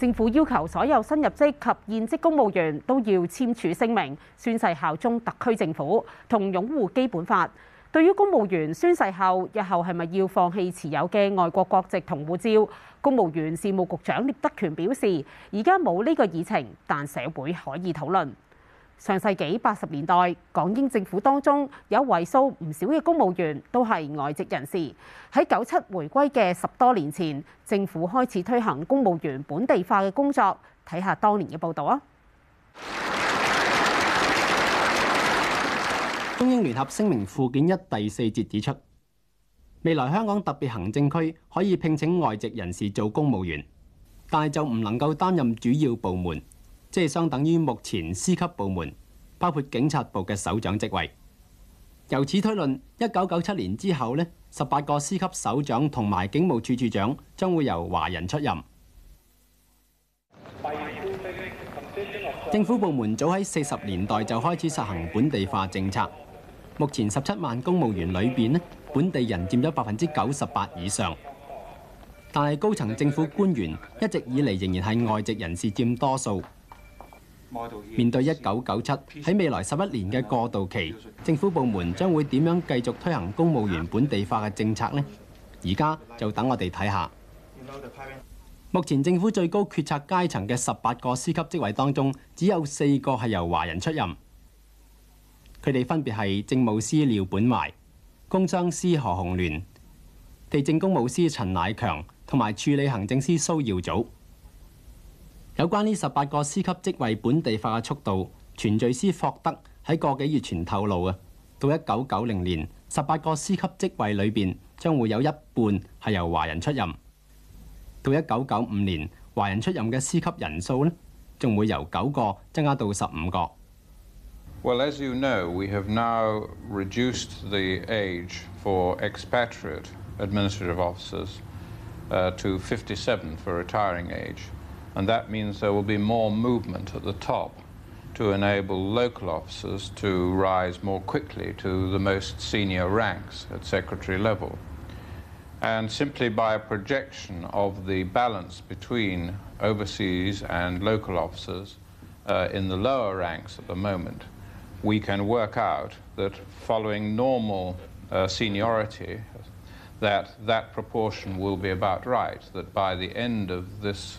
政府要求所有新入職及現職公務員都要簽署聲明，宣誓效忠特區政府同擁護基本法。對於公務員宣誓後，日後係咪要放棄持有嘅外國國籍同護照？公務員事務局長聂德权表示：，而家冇呢個議程，但社會可以討論。上世紀八十年代，港英政府當中有位數唔少嘅公務員都係外籍人士。喺九七回歸嘅十多年前，政府開始推行公務員本地化嘅工作。睇下當年嘅報導啊！中英聯合聲明附件一第四節指出，未來香港特別行政區可以聘請外籍人士做公務員，但係就唔能夠擔任主要部門。即係相等於目前司級部門，包括警察部嘅首長職位。由此推論，一九九七年之後呢十八個司級首長同埋警務處處長將會由華人出任。政府部門早喺四十年代就開始實行本地化政策。目前十七萬公務員裏邊呢本地人佔咗百分之九十八以上，但係高層政府官員一直以嚟仍然係外籍人士佔多數。面對一九九七喺未來十一年嘅過渡期，政府部門將會點樣繼續推行公務員本地化嘅政策呢？而家就等我哋睇下。目前政府最高決策階層嘅十八個司級職位當中，只有四個係由華人出任。佢哋分別係政務司廖本懷、工商司何雄聯、地政公務司陳乃強同埋處理行政司蘇耀祖。有關呢十八個司級職位本地化嘅速度，傳敘師霍德喺個幾月前透露啊，到一九九零年，十八個司級職位裏邊，將會有一半係由華人出任。到一九九五年，華人出任嘅司級人數呢，仲會由九個增加到十五個。Well, as you know, we have now reduced the age for expatriate administrative officers to fifty-seven for retiring age. and that means there will be more movement at the top to enable local officers to rise more quickly to the most senior ranks at secretary level. And simply by a projection of the balance between overseas and local officers uh, in the lower ranks at the moment, we can work out that following normal uh, seniority, that that proportion will be about right, that by the end of this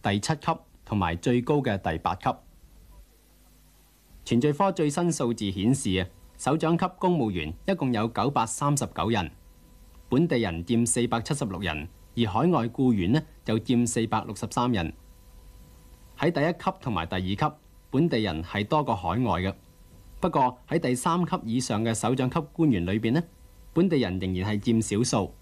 第七級同埋最高嘅第八級，全聚科最新數字顯示啊，首長級公務員一共有九百三十九人，本地人佔四百七十六人，而海外雇員呢就佔四百六十三人。喺第一級同埋第二級，本地人係多過海外嘅。不過喺第三級以上嘅首長級官員裏边呢，本地人仍然係佔少數。